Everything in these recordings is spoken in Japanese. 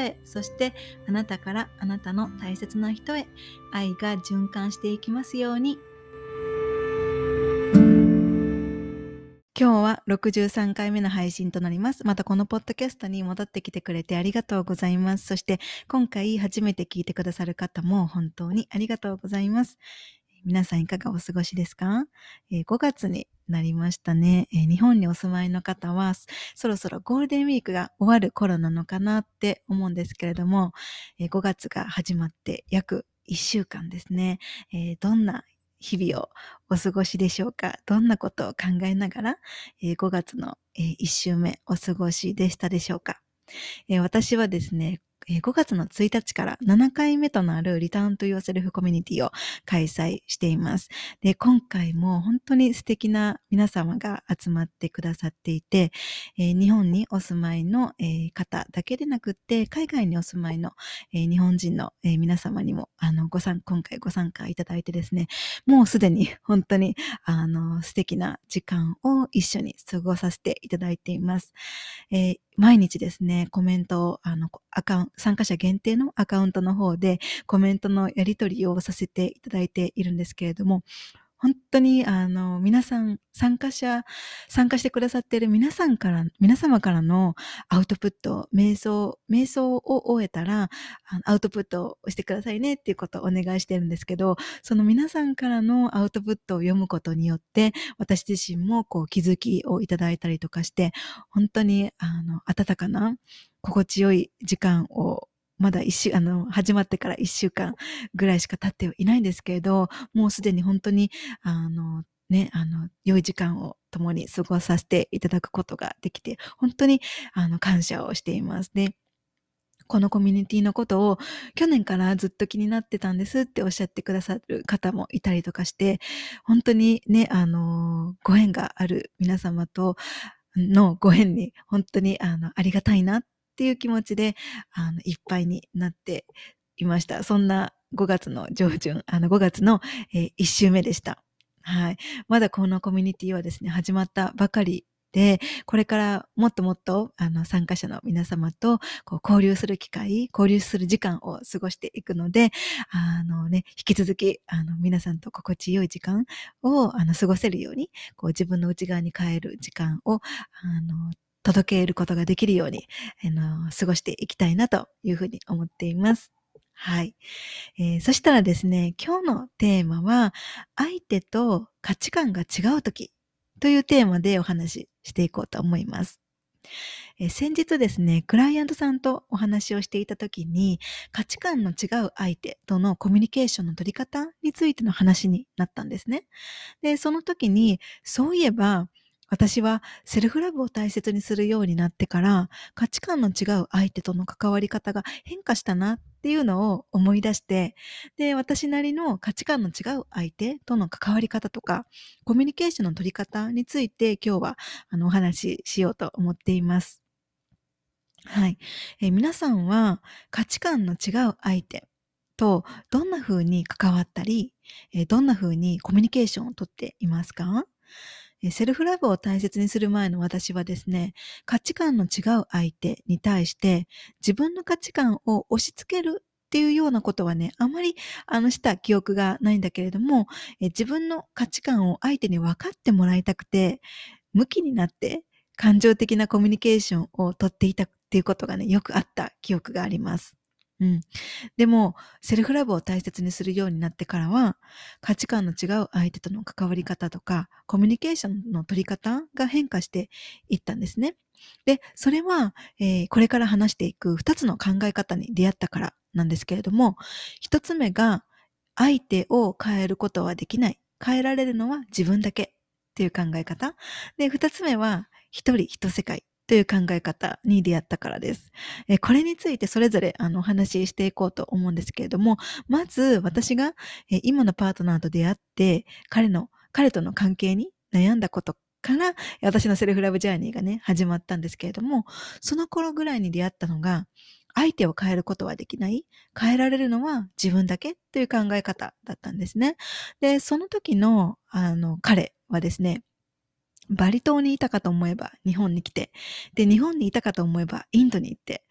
へそしてあなたからあなたの大切な人へ愛が循環していきますように今日は63回目の配信となります。またこのポッドキャストに戻ってきてくれてありがとうございます。そして今回初めて聞いてくださる方も本当にありがとうございます。皆さんいかがお過ごしですか、えー、5月になりましたね、えー、日本にお住まいの方はそろそろゴールデンウィークが終わる頃なのかなって思うんですけれども、えー、5月が始まって約1週間ですね、えどんな日々をお過ごしでしょうか？どんなことを考えながら、えー、5月の、えー、1週目お過ごしでしたでしょうか、えー、私はですね、5月の1日から7回目となるリターンと Your Self コミュニティを開催しています。で、今回も本当に素敵な皆様が集まってくださっていて、えー、日本にお住まいの、えー、方だけでなくって、海外にお住まいの、えー、日本人の、え皆様にも、あの、ご参、今回ご参加いただいてですね、もうすでに 本当に、あの、素敵な時間を一緒に過ごさせていただいています。え毎日ですね、コメントを、あの、アカウン、参加者限定のアカウントの方でコメントのやり取りをさせていただいているんですけれども、本当に、あの、皆さん、参加者、参加してくださっている皆さんから、皆様からのアウトプット、瞑想、瞑想を終えたら、アウトプットをしてくださいねっていうことをお願いしてるんですけど、その皆さんからのアウトプットを読むことによって、私自身もこう気づきをいただいたりとかして、本当に、あの、温かな、心地よい時間をまだ一週、あの、始まってから一週間ぐらいしか経っていないんですけれど、もうすでに本当に、あの、ね、あの、良い時間を共に過ごさせていただくことができて、本当に、あの、感謝をしています。で、このコミュニティのことを去年からずっと気になってたんですっておっしゃってくださる方もいたりとかして、本当にね、あの、ご縁がある皆様とのご縁に本当にあのありがたいなっっていう気持ちで、あの、いっぱいになっていました。そんな5月の上旬、あの、5月の、えー、1週目でした。はい。まだこのコミュニティはですね、始まったばかりで、これからもっともっとあの参加者の皆様とこう交流する機会、交流する時間を過ごしていくので、あのね、引き続きあの皆さんと心地よい時間をあの過ごせるように、こう自分の内側に変える時間をあの届けることができるように、あの、過ごしていきたいなというふうに思っています。はい、えー、そしたらですね、今日のテーマは、相手と価値観が違うときというテーマでお話ししていこうと思います。えー、先日ですね、クライアントさんとお話をしていたときに、価値観の違う相手とのコミュニケーションの取り方についての話になったんですね。で、その時に、そういえば、私はセルフラブを大切にするようになってから価値観の違う相手との関わり方が変化したなっていうのを思い出してで私なりの価値観の違う相手との関わり方とかコミュニケーションの取り方について今日はあのお話ししようと思っています。はい、え皆さんは価値観の違う相手とどんな風に関わったり、えどんな風にコミュニケーションをとっていますか？セルフラブを大切にする前の私はですね、価値観の違う相手に対して自分の価値観を押し付けるっていうようなことはね、あまりあのした記憶がないんだけれども、え自分の価値観を相手に分かってもらいたくて、向きになって感情的なコミュニケーションをとっていたっていうことがね、よくあった記憶があります。うん。でも、セルフラブを大切にするようになってからは、価値観の違う相手との関わり方とか、コミュニケーションの取り方が変化していったんですね。で、それは、えー、これから話していく二つの考え方に出会ったからなんですけれども、一つ目が、相手を変えることはできない。変えられるのは自分だけっていう考え方。で、二つ目は、一人一世界という考え方に出会ったからです。えこれについてそれぞれあのお話ししていこうと思うんですけれども、まず私がえ今のパートナーと出会って彼の、彼との関係に悩んだことから私のセルフラブジャーニーがね、始まったんですけれども、その頃ぐらいに出会ったのが、相手を変えることはできない。変えられるのは自分だけという考え方だったんですね。で、その時の、あの、彼はですね、バリ島にいたかと思えば日本に来て、で、日本にいたかと思えばインドに行って、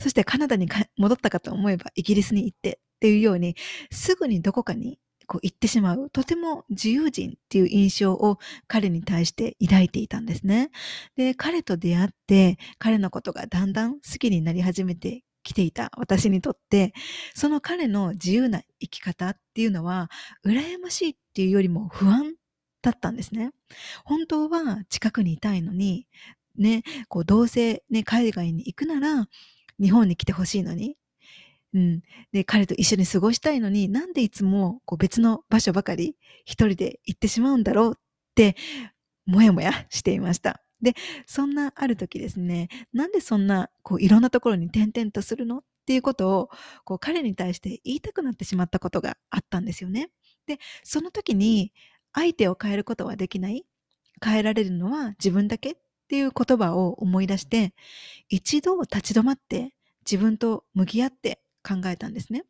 そしてカナダに戻ったかと思えばイギリスに行ってっていうように、すぐにどこかにこう行ってしまう、とても自由人っていう印象を彼に対して抱いていたんですね。で、彼と出会って、彼のことがだんだん好きになり始めてきていた私にとって、その彼の自由な生き方っていうのは、羨ましいっていうよりも不安だったんですね。本当は近くにいたいのに、ね、こうどうせね、海外に行くなら日本に来てほしいのに、うん。で、彼と一緒に過ごしたいのに、なんでいつもこう別の場所ばかり一人で行ってしまうんだろうって、もやもやしていました。で、そんなある時ですね、なんでそんなこういろんなところに転々とするのっていうことをこう彼に対して言いたくなってしまったことがあったんですよね。で、その時に相手を変えることはできない。変えられるのは自分だけっていう言葉を思い出して、一度立ち止まって自分と向き合って考えたんですね。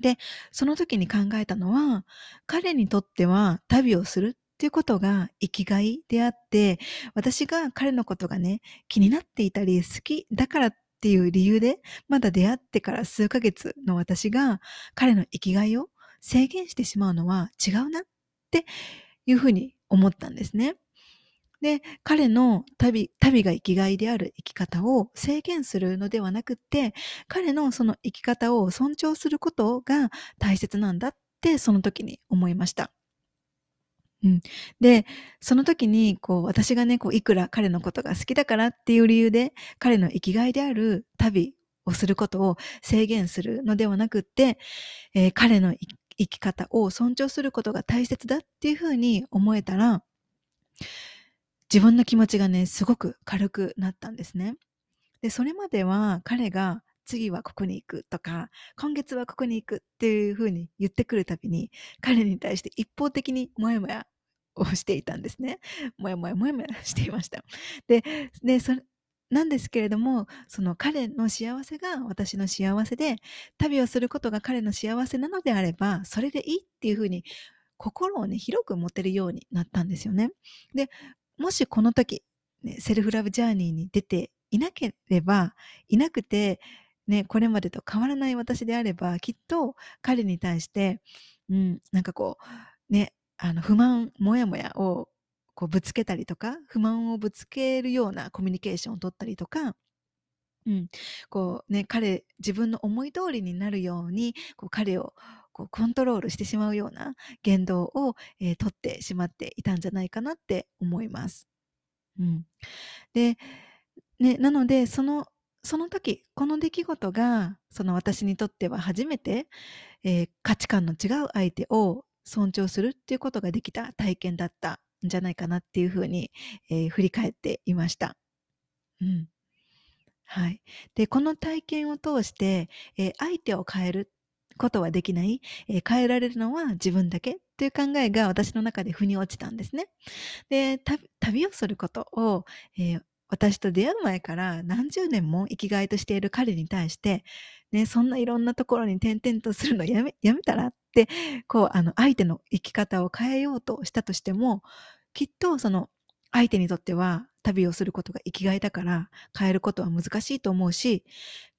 で、その時に考えたのは、彼にとっては旅をするっていうことが生きがいであって、私が彼のことがね、気になっていたり好きだからっていう理由で、まだ出会ってから数ヶ月の私が彼の生きがいを制限してしまうのは違うなっっていうふうに思ったんですね。で、彼の旅、旅が生きがいである生き方を制限するのではなくって、彼のその生き方を尊重することが大切なんだってその時に思いました。うん、で、その時に、こう、私がね、こう、いくら彼のことが好きだからっていう理由で、彼の生きがいである旅をすることを制限するのではなくって、えー、彼の生き方を尊重することが大切だっていうふうに思えたら、自分の気持ちがね、すごく軽くなったんですね。で、それまでは彼が次はここに行くとか、今月はここに行くっていうふうに言ってくるたびに、彼に対して一方的にもやもやをしていたんですね。もやもやもやもやしていました。で、でそれなんですけれども、その彼の幸せが私の幸せで、旅をすることが彼の幸せなのであれば、それでいいっていうふうに心をね、広く持てるようになったんですよね。で、もしこの時、ね、セルフラブジャーニーに出ていなければ、いなくて、ね、これまでと変わらない私であれば、きっと彼に対して、うん、なんかこう、ね、あの、不満、もやもやをこうぶつけたりとか、不満をぶつけるようなコミュニケーションを取ったりとか、うん、こうね、彼、自分の思い通りになるように、こう彼をこうコントロールしてしまうような言動を、えー、取ってしまっていたんじゃないかなって思います。うん、で、ね、なのでそのその時この出来事がその私にとっては初めて、えー、価値観の違う相手を尊重するっていうことができた体験だったじゃないかなっていうふうに、えー、振り返っていました。うんはい。で、この体験を通して、えー、相手を変えることはできない、えー、変えられるのは自分だけ？という考えが私の中で腑に落ちたんですね。で、旅をすることを、えー、私と出会う前から何十年も生きがいとしている彼に対して、ね、そんないろんなところに転々とするのやめ、やめたらって、こう、あの、相手の生き方を変えようとしたとしても、きっとその相手にとっては旅をすることが生きがいだから変えることは難しいと思うし、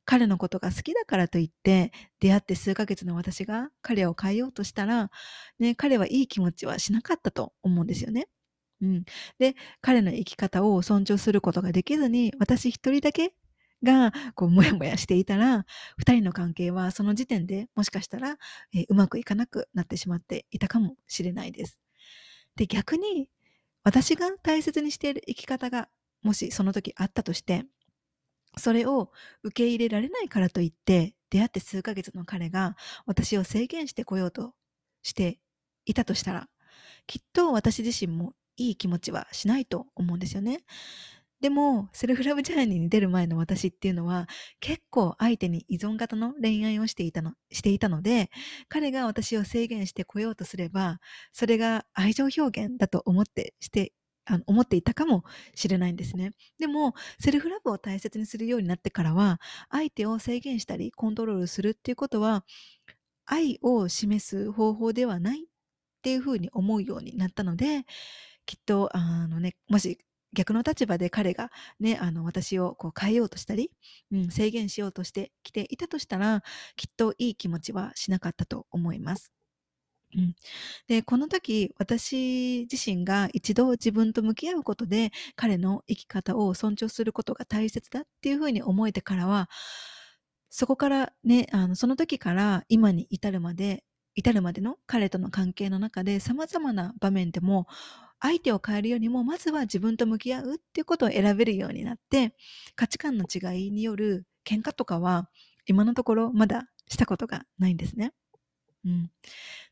彼のことが好きだからといって出会って数ヶ月の私が彼を変えようとしたら、ね、彼はいい気持ちはしなかったと思うんですよね。うん、で彼の生き方を尊重することができずに私一人だけがこうモヤモヤしていたら2人の関係はその時点でもしかしたら、えー、うまくいかなくなってしまっていたかもしれないです。で逆に私が大切にしている生き方がもしその時あったとしてそれを受け入れられないからといって、出会って数ヶ月の彼が私を制限してこようとしていたとしたら、きっと私自身もいい気持ちはしないと思うんですよね。でも、セルフラブジャーニーに出る前の私っていうのは、結構相手に依存型の恋愛をしていたの、していたので、彼が私を制限してこようとすれば、それが愛情表現だと思ってしてあの思っていたかもしれないんですね。でも、セルフラブを大切にするようになってからは、相手を制限したりコントロールするっていうことは、愛を示す方法ではないっていうふうに思うようになったので、きっと、あのね、もし逆の立場で彼がね、あの、私をこう変えようとしたり、うん、制限しようとしてきていたとしたら、きっといい気持ちはしなかったと思います。うん、で、この時、私自身が一度自分と向き合うことで、彼の生き方を尊重することが大切だっていうふうに思えてからは、そこからね、あの、その時から今に至るまで、至るまでの彼との関係の中で様々な場面でも、相手を変えるよりも、まずは自分と向き合うっていうことを選べるようになって、価値観の違いによる喧嘩とかは、今のところまだしたことがないんですね。うん。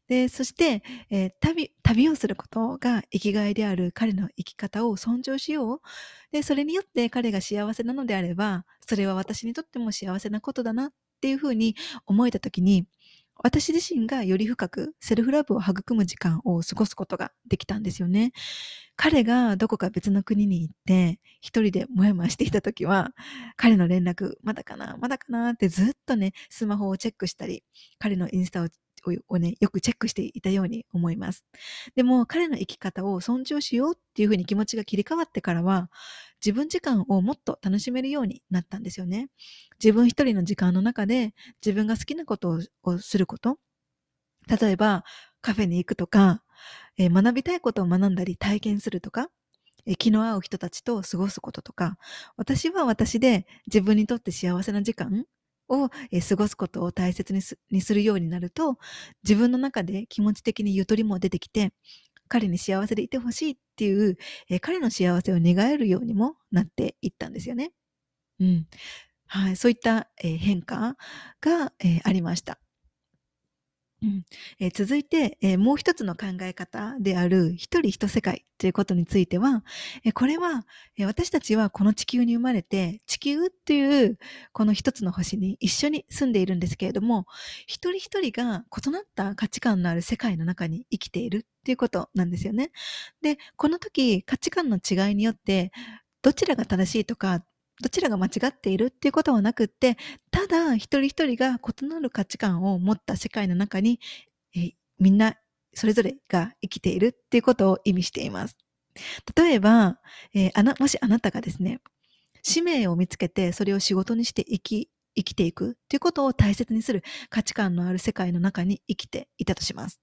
で、そして、えー、旅、旅をすることが生きがいである彼の生き方を尊重しよう。で、それによって彼が幸せなのであれば、それは私にとっても幸せなことだなっていうふうに思えたときに、私自身がより深くセルフラブを育む時間を過ごすことができたんですよね。彼がどこか別の国に行って一人でもやもやしていた時は彼の連絡まだかなまだかなってずっとねスマホをチェックしたり彼のインスタををね、よくチェックしていたように思います。でも彼の生き方を尊重しようっていうふうに気持ちが切り替わってからは、自分時間をもっと楽しめるようになったんですよね。自分一人の時間の中で自分が好きなことをすること。例えば、カフェに行くとか、えー、学びたいことを学んだり体験するとか、え気の合う人たちと過ごすこととか、私は私で自分にとって幸せな時間を、え過ごすことを大切にすにするようになると、自分の中で気持ち的にゆとりも出てきて、彼に幸せでいてほしいっていう、え彼の幸せを願えるようにもなっていったんですよね。うん。はい。そういった、え変化が、えありました。うんえー、続いて、えー、もう一つの考え方である一人一世界ということについては、えー、これは、え私たちはこの地球に生まれて地球っていうこの一つの星に一緒に住んでいるんですけれども一人一人が異なった価値観のある世界の中に生きているっていうことなんですよね。でこの時価値観の違いによってどちらが正しいとかどちらが間違っているっていうことはなくって、ただ一人一人が異なる価値観を持った世界の中に、えみんなそれぞれが生きているっていうことを意味しています。例えば、えー、あな、もしあなたがですね、使命を見つけてそれを仕事にして生き、生きていくっていうことを大切にする価値観のある世界の中に生きていたとします。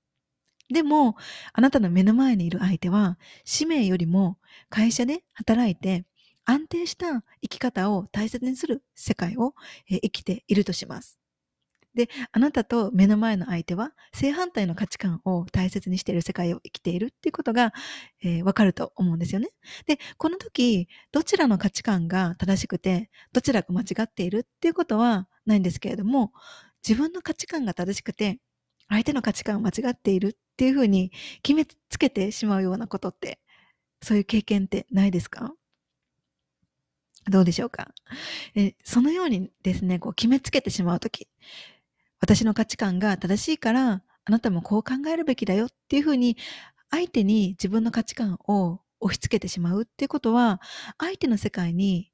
でも、あなたの目の前にいる相手は、使命よりも会社で働いて安定した生き方を大切にする世界を、え生きているとします。で、あなたと目の前の相手は正反対の価値観を大切にしている世界を生きているっていうことが、えー、わかると思うんですよね。で、この時、どちらの価値観が正しくて、どちらが間違っているっていうことはないんですけれども、自分の価値観が正しくて、相手の価値観が間違っているっていうふうに決めつけてしまうようなことって、そういう経験ってないですか？どうでしょうか？えそのようにですね、こう決めつけてしまうとき、私の価値観が正しいから、あなたもこう考えるべきだよっていうふうに、相手に自分の価値観を押し付けてしまうっていうことは、相手の世界に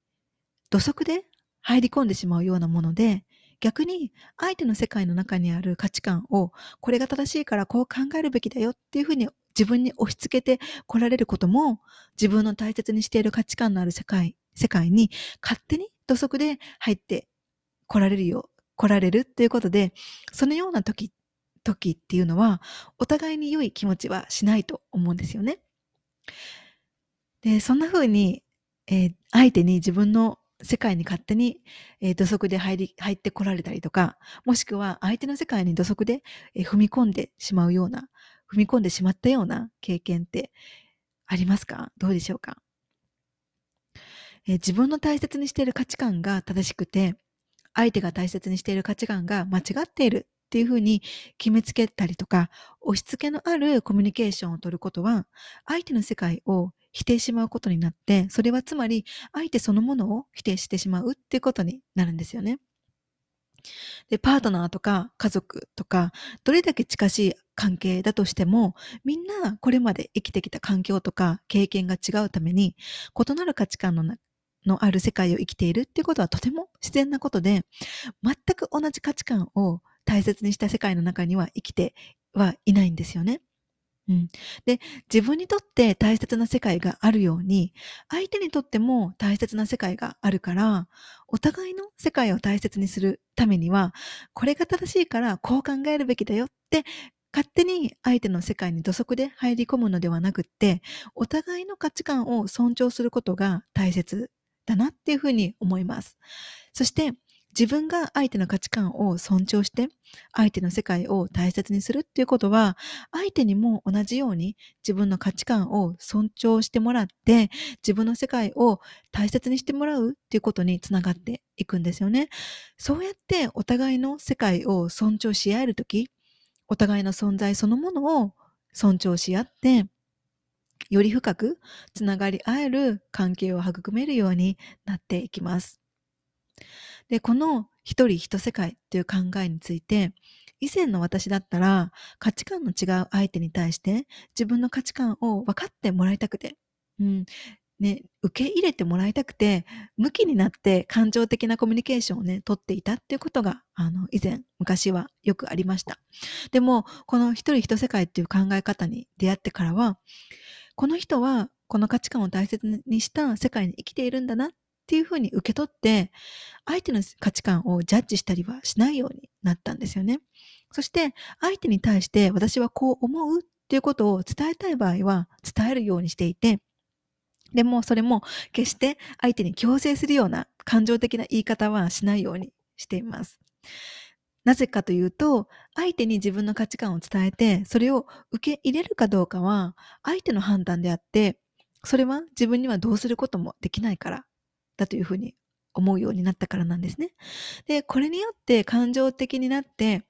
土足で入り込んでしまうようなもので、逆に相手の世界の中にある価値観をこれが正しいからこう考えるべきだよっていうふうに自分に押し付けて来られることも自分の大切にしている価値観のある世界世界に勝手に土足で入って来られるよ、来られるっていうことで、そのような時、時っていうのは、お互いに良い気持ちはしないと思うんですよね。で、そんな風に、えー、相手に自分の世界に勝手に、えー、土足で入り、入ってこられたりとか、もしくは相手の世界に土足で、えー、踏み込んでしまうような、踏み込んでしまったような経験ってありますか？どうでしょうか？えー、自分の大切にしている価値観が正しくて、相手が大切にしている価値観が間違っているっていうふうに決めつけたりとか、押し付けのあるコミュニケーションを取ることは、相手の世界を否定しまうことになって、それはつまり相手そのものを否定してしまうっていうことになるんですよね。で、パートナーとか家族とか、どれだけ近しい関係だとしても、みんなこれまで生きてきた環境とか経験が違うために、異なる価値観ののある世界を生きているっていうことはとても自然なことで、全く同じ価値観を大切にした世界の中には生きてはいないんですよね。うん。で、自分にとって大切な世界があるように、相手にとっても大切な世界があるから、お互いの世界を大切にするためには、これが正しいからこう考えるべきだよって勝手に相手の世界に土足で入り込むのではなくって、お互いの価値観を尊重することが大切だなっていうふうに思います。そして、自分が相手の価値観を尊重して、相手の世界を大切にするっていうことは、相手にも同じように自分の価値観を尊重してもらって、自分の世界を大切にしてもらうっていうことにつながっていくんですよね。そうやってお互いの世界を尊重し合えるとき、お互いの存在そのものを尊重し合って、より深くつながり合える関係を育めるようになっていきます。で、この一人一世界という考えについて、以前の私だったら価値観の違う相手に対して自分の価値観を分かってもらいたくて、うん、ね、受け入れてもらいたくて、向きになって感情的なコミュニケーションをね、取っていたっていうことが、あの、以前、昔はよくありました。でも、この一人一世界っていう考え方に出会ってからは、この人はこの価値観を大切にした世界に生きているんだなっていうふうに受け取って、相手の価値観をジャッジしたりはしないようになったんですよね。そして、相手に対して私はこう思うっていうことを伝えたい場合は伝えるようにしていて、でもそれも決して相手に強制するような感情的な言い方はしないようにしています。なぜかというと、相手に自分の価値観を伝えて、それを受け入れるかどうかは相手の判断であって、それは自分にはどうすることもできないからだというふうに思うようになったからなんですね。で、これによって感情的になって、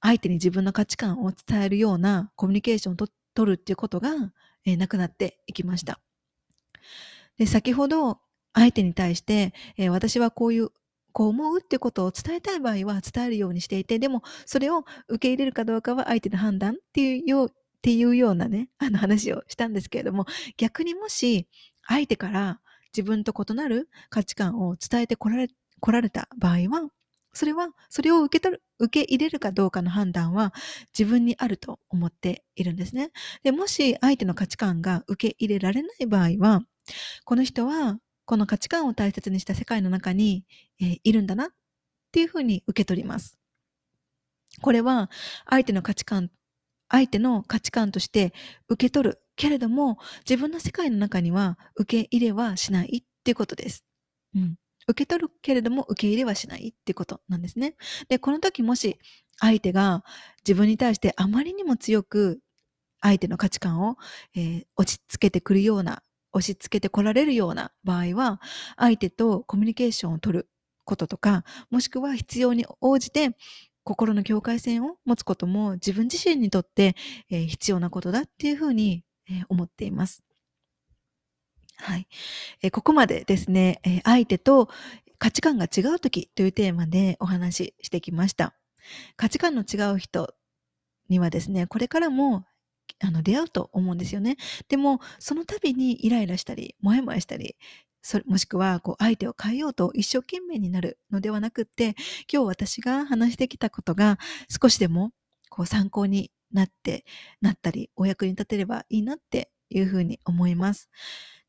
相手に自分の価値観を伝えるようなコミュニケーションを取るっていうことが、えー、なくなっていきました。で、先ほど相手に対して、えー、私はこういう、こう思うってことを伝えたい場合は伝えるようにしていて、でもそれを受け入れるかどうかは相手の判断っていうよう、っていうようなね、あの話をしたんですけれども、逆にもし相手から自分と異なる価値観を伝えてこられ来られた場合は、それは、それを受け取る、受け入れるかどうかの判断は自分にあると思っているんですね。で、もし相手の価値観が受け入れられない場合は、この人はこの価値観を大切にした世界の中に、えー、いるんだなっていうふうに受け取ります。これは相手の価値観、相手の価値観として受け取るけれども、自分の世界の中には受け入れはしないっていうことです。うん。受け取るけれども受け入れはしないっていうことなんですね。で、この時もし相手が自分に対してあまりにも強く相手の価値観を、えー、落ち着けてくるような、押し付けてこられるような場合は、相手とコミュニケーションを取ることとか、もしくは必要に応じて心の境界線を持つことも自分自身にとって、えー、必要なことだっていうふうにえ思っています。はい。えここまでですね、え相手と価値観が違う時というテーマでお話ししてきました。価値観の違う人にはですね、これからもあの出会うと思うんですよね。でも、その度にイライラしたり、もやもやしたり、それもしくはこう相手を変えようと一生懸命になるのではなくって、今日私が話してきたことが少しでもこう参考になって、なったり、お役に立てればいいなっていうふうに思います。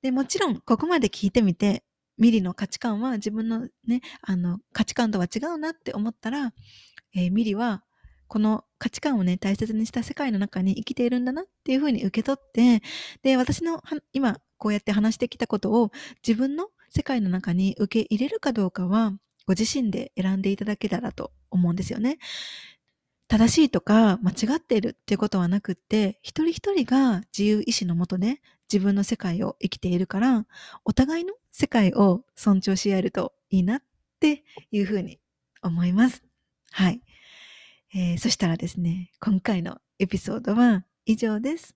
で、もちろん、ここまで聞いてみて、ミリの価値観は自分のね、あの、価値観とは違うなって思ったら、えー、ミリは、この価値観をね、大切にした世界の中に生きているんだなっていうふうに受け取って、で、私の今、こうやって話してきたことを自分の世界の中に受け入れるかどうかは、ご自身で選んでいただけたらと思うんですよね。正しいとか間違っているっていうことはなくって、一人一人が自由意志のもとで自分の世界を生きているから、お互いの世界を尊重し合えるといいなっていうふうに思います。はい。えー、そしたらですね、今回のエピソードは以上です。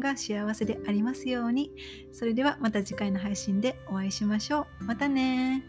が幸せでありますように。それではまた次回の配信でお会いしましょう。またね